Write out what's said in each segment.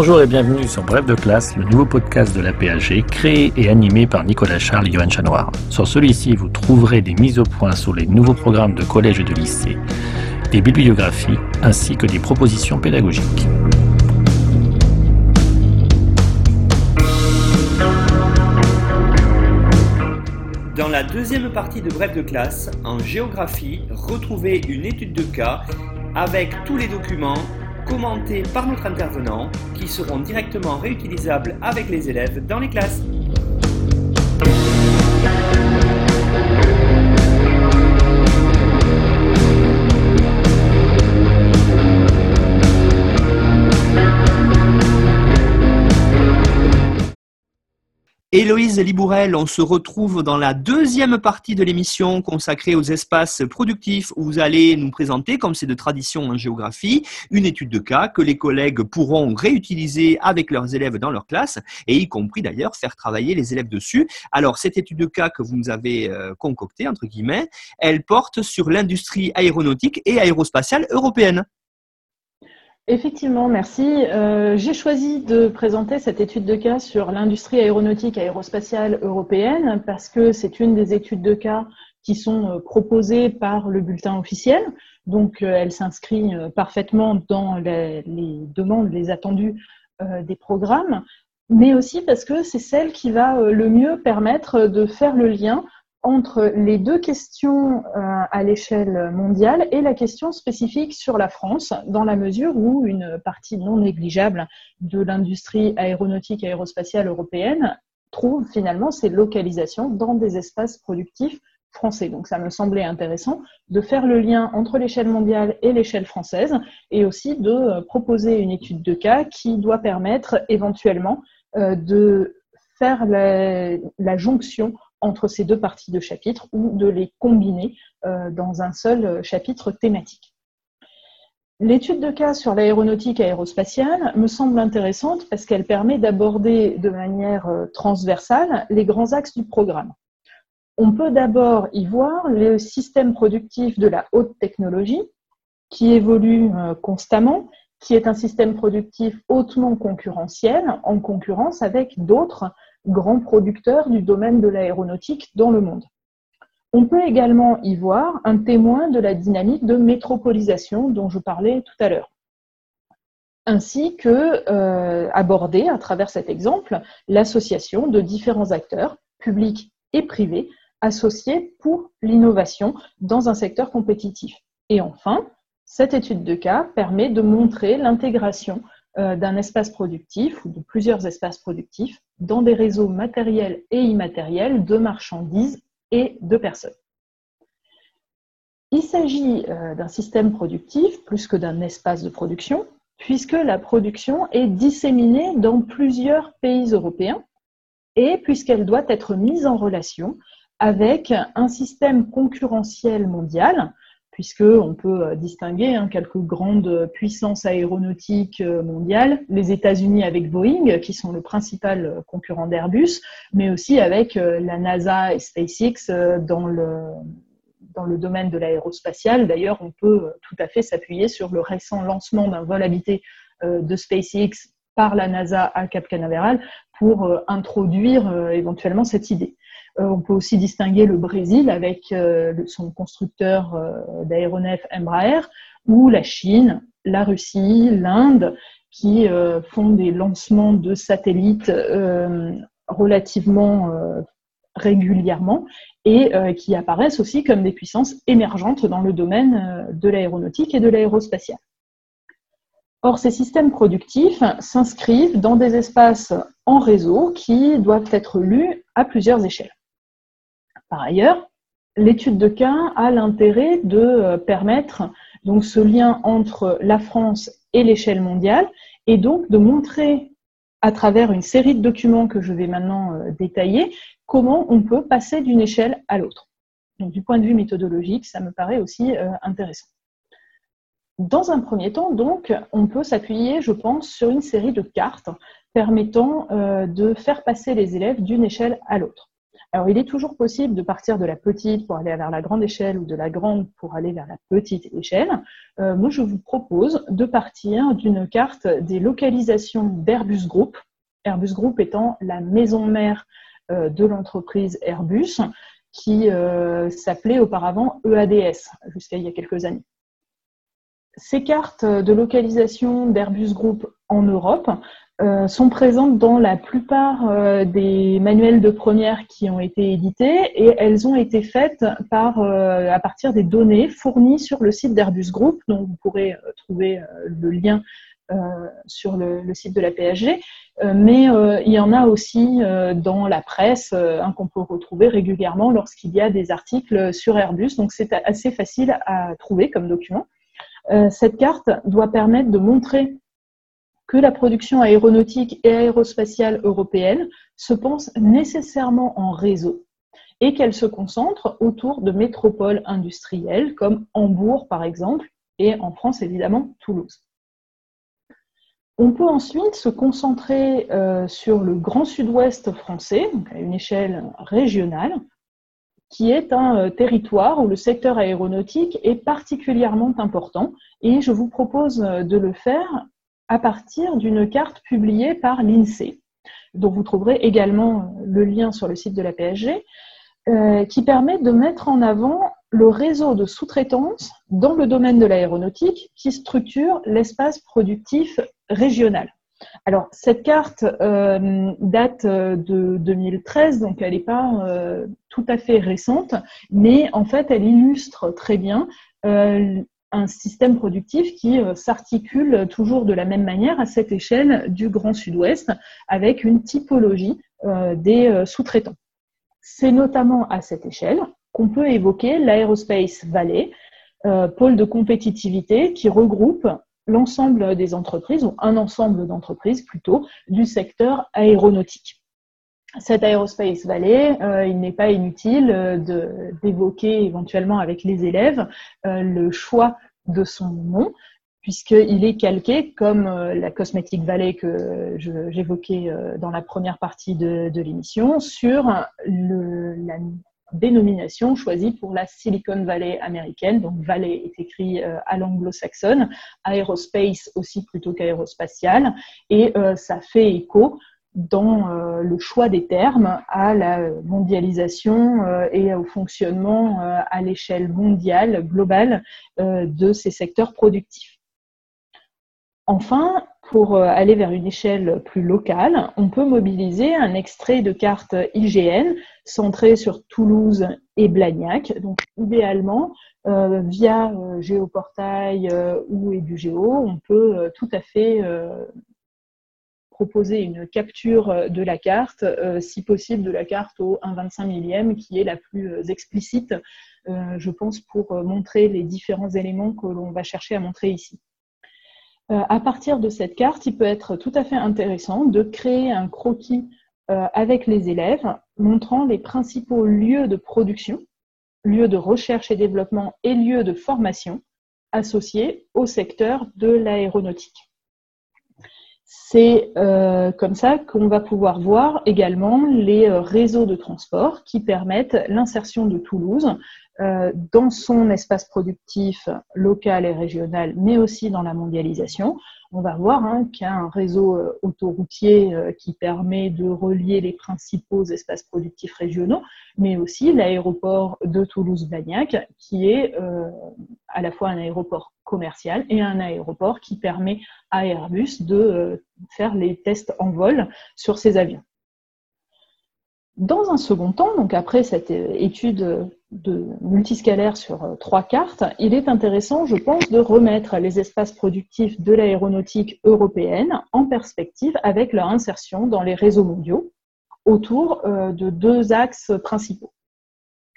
Bonjour et bienvenue sur Bref de classe, le nouveau podcast de la PAG, créé et animé par Nicolas Charles et Johan Chanoir. Sur celui-ci, vous trouverez des mises au point sur les nouveaux programmes de collège et de lycée, des bibliographies ainsi que des propositions pédagogiques. Dans la deuxième partie de Bref de classe, en géographie, retrouvez une étude de cas avec tous les documents commentés par notre intervenant qui seront directement réutilisables avec les élèves dans les classes. Héloïse Libourel, on se retrouve dans la deuxième partie de l'émission consacrée aux espaces productifs où vous allez nous présenter, comme c'est de tradition en géographie, une étude de cas que les collègues pourront réutiliser avec leurs élèves dans leur classe et y compris d'ailleurs faire travailler les élèves dessus. Alors cette étude de cas que vous nous avez euh, concoctée, entre guillemets, elle porte sur l'industrie aéronautique et aérospatiale européenne. Effectivement, merci. Euh, j'ai choisi de présenter cette étude de cas sur l'industrie aéronautique aérospatiale européenne parce que c'est une des études de cas qui sont euh, proposées par le bulletin officiel. Donc, euh, elle s'inscrit parfaitement dans les, les, demandes, les attendus des programmes, mais aussi parce que c'est celle qui va le mieux permettre de faire le lien entre les deux questions euh, à l'échelle mondiale et la question spécifique sur la France, dans la mesure où une partie non négligeable de l'industrie aéronautique et aérospatiale européenne trouve finalement ses localisations dans des espaces productifs français. Donc ça me semblait intéressant de faire le lien entre l'échelle mondiale et l'échelle française et aussi de proposer une étude de cas qui doit permettre éventuellement euh, de faire la, la jonction entre ces deux parties de chapitre ou de les combiner euh, dans un seul euh, chapitre thématique. L'étude de cas sur l'aéronautique aérospatiale me semble intéressante parce qu'elle permet d'aborder de manière euh, transversale les grands axes du programme. On peut d'abord y voir le système productif de la haute technologie qui évolue constamment, qui est un système productif hautement concurrentiel en concurrence avec d'autres grands producteurs du domaine de l'aéronautique dans le monde. On peut également y voir un témoin de la dynamique de métropolisation dont je parlais tout à l'heure, ainsi que euh, aborder à travers cet exemple l'association de différents acteurs, publics et privés, associés pour l'innovation dans un secteur compétitif. Et enfin, cette étude de cas permet de montrer l'intégration euh, d'un espace productif ou de plusieurs espaces productifs dans des réseaux matériels et immatériels de marchandises et de personnes. Il s'agit euh, d'un système productif plus que d'un espace de production, puisque la production est disséminée dans plusieurs pays européens et puisqu'elle doit être mise en relation avec un système concurrentiel mondial puisqu'on peut euh, distinguer hein, quelques grandes puissances aéronautiques euh, mondiales, les États-Unis avec Boeing, qui sont le principal euh, concurrent d'Airbus, mais aussi avec la NASA et SpaceX dans le, dans le domaine de l'aérospatial. D'ailleurs, on peut tout à fait s'appuyer sur le récent lancement d'un vol habité de SpaceX par la NASA à Cap Canaveral pour introduire éventuellement cette idée. Euh, on peut aussi distinguer le Brésil avec euh, son constructeur euh, d'aéronefs Embraer ou la Chine, la Russie, l'Inde qui font des lancements de satellites relativement régulièrement et qui apparaissent aussi comme des puissances émergentes dans le domaine de l'aéronautique et de l'aérospatiale. Or, ces systèmes productifs s'inscrivent dans des espaces en réseau qui doivent être lus à plusieurs échelles. Par ailleurs, l'étude de cas a l'intérêt de euh, permettre donc ce lien entre la France et l'échelle mondiale et donc de montrer à travers une série de documents que je vais maintenant euh, détailler comment on peut passer d'une échelle à l'autre. Du point de vue méthodologique, ça me paraît aussi euh, intéressant. Dans un premier temps, donc, on peut s'appuyer, je pense, sur une série de cartes permettant de faire passer les élèves d'une échelle à l'autre. Alors, il est toujours possible de partir de la petite pour aller vers la grande échelle ou de la grande pour aller vers la petite échelle. Euh, moi, je vous propose de partir d'une carte des localisations d'Airbus Group. Airbus Group étant la maison mère euh, de l'entreprise Airbus qui euh, s'appelait auparavant EADS jusqu'à il y a quelques années. Ces cartes de localisation d'Airbus Group en Europe euh, sont présentes dans la plupart euh, des manuels de première qui ont été édités et elles ont été faites par, euh, à partir des données fournies sur le site d'Airbus Group, dont vous pourrez trouver le lien sur le, site de la PSG. mais il y en a aussi dans la presse qu'on peut retrouver régulièrement lorsqu'il y a des articles sur Airbus. Donc c'est assez facile à trouver comme document. cette carte doit permettre de montrer que la production aéronautique et aérospatiale européenne se pense nécessairement en réseau et qu'elle se concentre autour de métropoles industrielles comme Hambourg par exemple et en France évidemment Toulouse. On peut ensuite se concentrer euh, sur le Grand Sud-Ouest français, à une échelle régionale, qui est un euh, territoire où le secteur aéronautique est particulièrement important. Et je vous propose euh, de le faire à partir d'une carte publiée par l'INSEE, dont vous trouverez également le lien sur le site de la PSG, euh, qui permet de mettre en avant le réseau de sous-traitance dans le domaine de l'aéronautique qui structure l'espace productif régional. Alors, cette carte euh, date de 2013, donc elle n'est pas euh, tout à fait récente, mais en fait, elle illustre très bien un système productif qui euh, s'articule toujours de la même manière à cette échelle du Grand Sud-Ouest avec une typologie euh, des euh, sous-traitants. C'est notamment à cette échelle qu'on peut évoquer l'Aerospace Valley, pôle de compétitivité qui regroupe l'ensemble des entreprises, ou un ensemble d'entreprises plutôt, du secteur aéronautique cet Aerospace Valley, euh, il n'est pas inutile euh, d'évoquer éventuellement avec les élèves euh, le choix de son nom, puisqu'il est calqué comme la Cosmetic Valley que j'évoquais dans la première partie de, l'émission, sur la dénomination choisie pour la Silicon Valley américaine. Donc Valley est écrit à l'anglo-saxonne, aérospace aussi plutôt qu'aérospatial, et ça fait écho dans euh, le choix des termes à la mondialisation euh, et au fonctionnement euh, à l'échelle mondiale, globale, de ces secteurs productifs. Enfin, pour aller vers une échelle plus locale, on peut mobiliser un extrait de carte IGN centré sur Toulouse et Blagnac. Donc, idéalement, via Géoportail ou EduGeo, on peut tout à fait proposer une capture euh, de la carte, euh, si possible de la carte au 1,25 millième, qui est la plus euh, explicite, je pense, pour montrer les différents éléments que l'on va chercher à montrer ici. À partir de cette carte, il peut être tout à fait intéressant de créer un croquis avec les élèves, montrant les principaux lieux de production, lieux de recherche et développement et lieux de formation associés au secteur de l'aéronautique. C'est euh, comme ça qu'on va pouvoir voir également les euh, réseaux de transport qui permettent l'insertion de Toulouse euh, dans son espace productif local et régional, mais aussi dans la mondialisation, on va voir hein, qu'il y a un réseau autoroutier qui permet de relier les principaux espaces productifs régionaux, mais aussi l'aéroport de Toulouse-Blagnac, qui est à la fois un aéroport commercial et un aéroport qui permet à Airbus de faire les tests en vol sur ses avions. Dans un second temps, donc après cette étude de multiscalaire sur euh, trois cartes, il est intéressant, je pense, de remettre les espaces productifs de l'aéronautique européenne en perspective avec leur insertion dans les réseaux mondiaux autour euh, de deux axes principaux.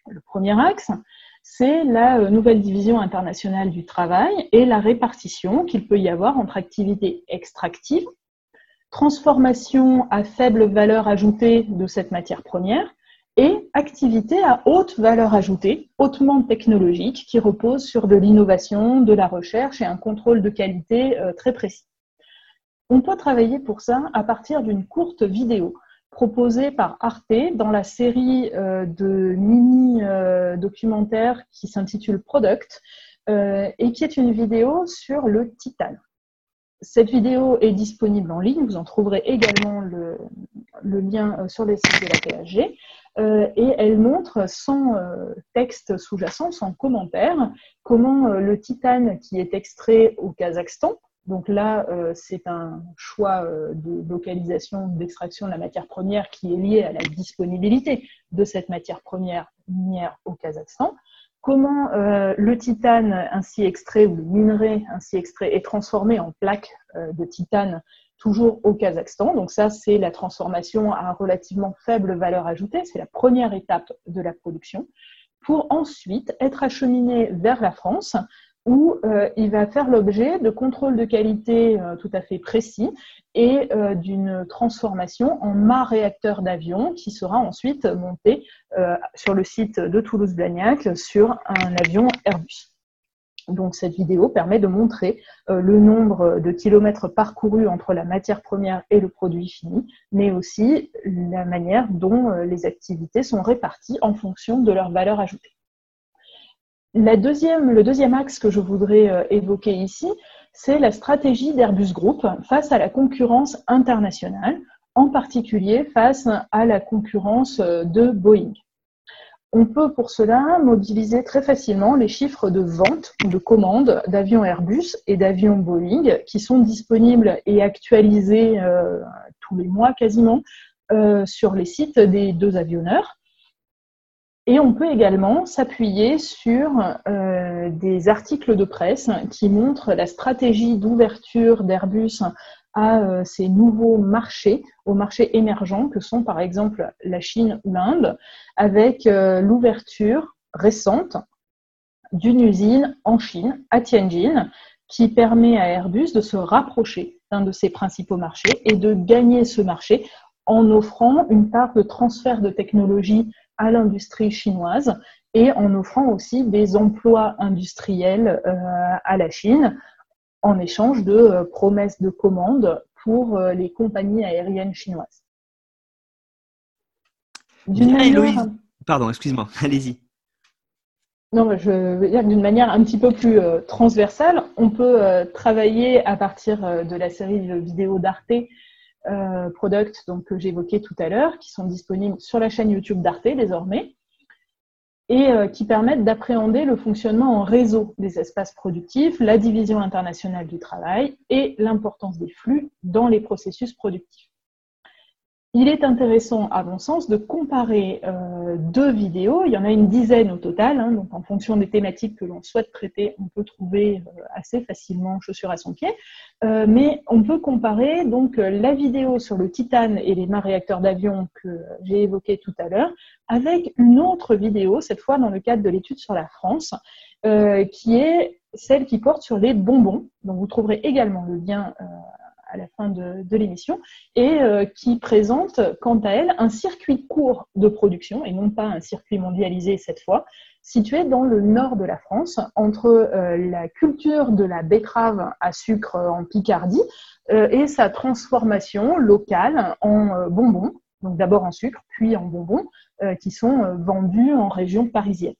Le premier axe, c'est la euh, nouvelle division internationale du travail et la répartition qu'il peut y avoir entre activités extractives, transformation à faible valeur ajoutée de cette matière première, et activité à haute valeur ajoutée, hautement technologique, qui repose sur de l'innovation, de la recherche et un contrôle de qualité euh, très précis. On peut travailler pour ça à partir d'une courte vidéo proposée par Arte dans la série de mini-documentaires qui s'intitule Product et qui est une vidéo sur le titane. Cette vidéo est disponible en ligne, vous en trouverez également le, lien sur les sites de la PHG. et elle montre sans texte sous-jacent, sans commentaire, comment le titane qui est extrait au Kazakhstan, donc là, euh, c'est un choix euh, de localisation, d'extraction de la matière première qui est lié à la disponibilité de cette matière première minière au Kazakhstan. Comment euh, le titane ainsi extrait ou le minerai ainsi extrait est transformé en plaques de titane toujours au Kazakhstan? Donc ça, c'est la transformation à relativement faible valeur ajoutée. C'est la première étape de la production pour ensuite être acheminé vers la France où euh, il va faire l'objet de contrôles de qualité euh, tout à fait précis et euh, d'une transformation en mât réacteur d'avion qui sera ensuite monté sur le site de Toulouse-Blagnac sur un avion Airbus. Donc cette vidéo permet de montrer le nombre de kilomètres parcourus entre la matière première et le produit fini, mais aussi la manière dont les activités sont réparties en fonction de leur valeur ajoutée le deuxième axe que je voudrais euh, évoquer ici, c'est la stratégie d'Airbus Group face à la concurrence internationale, en particulier face à la concurrence euh, de Boeing. On peut pour cela mobiliser très facilement les chiffres de vente ou de commandes d'avions Airbus et d'avions Boeing qui sont disponibles et actualisés euh, tous les mois quasiment sur les sites des deux avionneurs. Et on peut également s'appuyer sur euh, des articles de presse qui montrent la stratégie d'ouverture d'Airbus à euh, ces nouveaux marchés, aux marchés émergents que sont par exemple la Chine ou l'Inde, avec euh, l'ouverture récente d'une usine en Chine, à Tianjin, qui permet à Airbus de se rapprocher d'un de ses principaux marchés et de gagner ce marché en offrant une part de transfert de technologie à l'industrie chinoise et en offrant aussi des emplois industriels euh, à la Chine en échange de euh, promesses de commandes pour euh, les compagnies aériennes chinoises. D'une Pardon, excuse-moi, allez-y. Non, je veux dire d'une manière un petit peu plus transversale, on peut travailler à partir de la série de vidéos d'Arte euh, product donc, que j'évoquais tout à l'heure, qui sont disponibles sur la chaîne YouTube d'Arte désormais, et euh, qui permettent d'appréhender le fonctionnement en réseau des espaces productifs, la division internationale du travail et l'importance des flux dans les processus productifs. Il est intéressant, à mon sens, de comparer euh, deux vidéos. Il y en a une dizaine au total, hein, donc en fonction des thématiques que l'on souhaite traiter, on peut trouver euh, assez facilement chaussure à son pied. Euh, mais on peut comparer donc la vidéo sur le titane et les mains réacteurs d'avion que j'ai évoquée tout à l'heure, avec une autre vidéo, cette fois dans le cadre de l'étude sur la France, qui est celle qui porte sur les bonbons. Donc vous trouverez également le lien à la fin de, l'émission, et euh, qui présente, quant à elle, un circuit court de production, et non pas un circuit mondialisé cette fois, situé dans le nord de la France, entre euh, la culture de la betterave à sucre en Picardie euh, et sa transformation locale en bonbons, donc d'abord en sucre, puis en bonbons, qui sont vendus en région parisienne.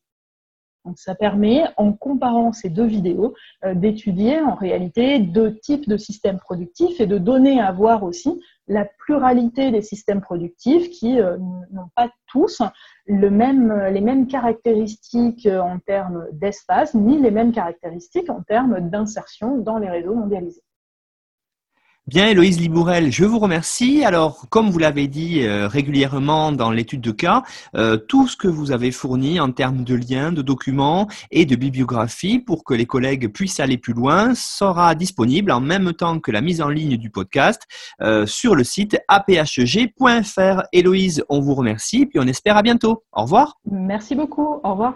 Donc ça permet, en comparant ces deux vidéos, euh, d'étudier en réalité deux types de systèmes productifs et de donner à voir aussi la pluralité des systèmes productifs qui euh, n'ont pas tous même, les mêmes caractéristiques en termes d'espace, ni les mêmes caractéristiques en termes d'insertion dans les réseaux mondialisés. Bien, Héloïse Libourel, je vous remercie. Alors, comme vous l'avez dit euh, régulièrement dans l'étude de cas, euh, tout ce que vous avez fourni en termes de liens, de documents et de bibliographie pour que les collègues puissent aller plus loin sera disponible en même temps que la mise en ligne du podcast euh, sur le site aphg.fr. Héloïse, on vous remercie, puis on espère à bientôt. Au revoir. Merci beaucoup. Au revoir.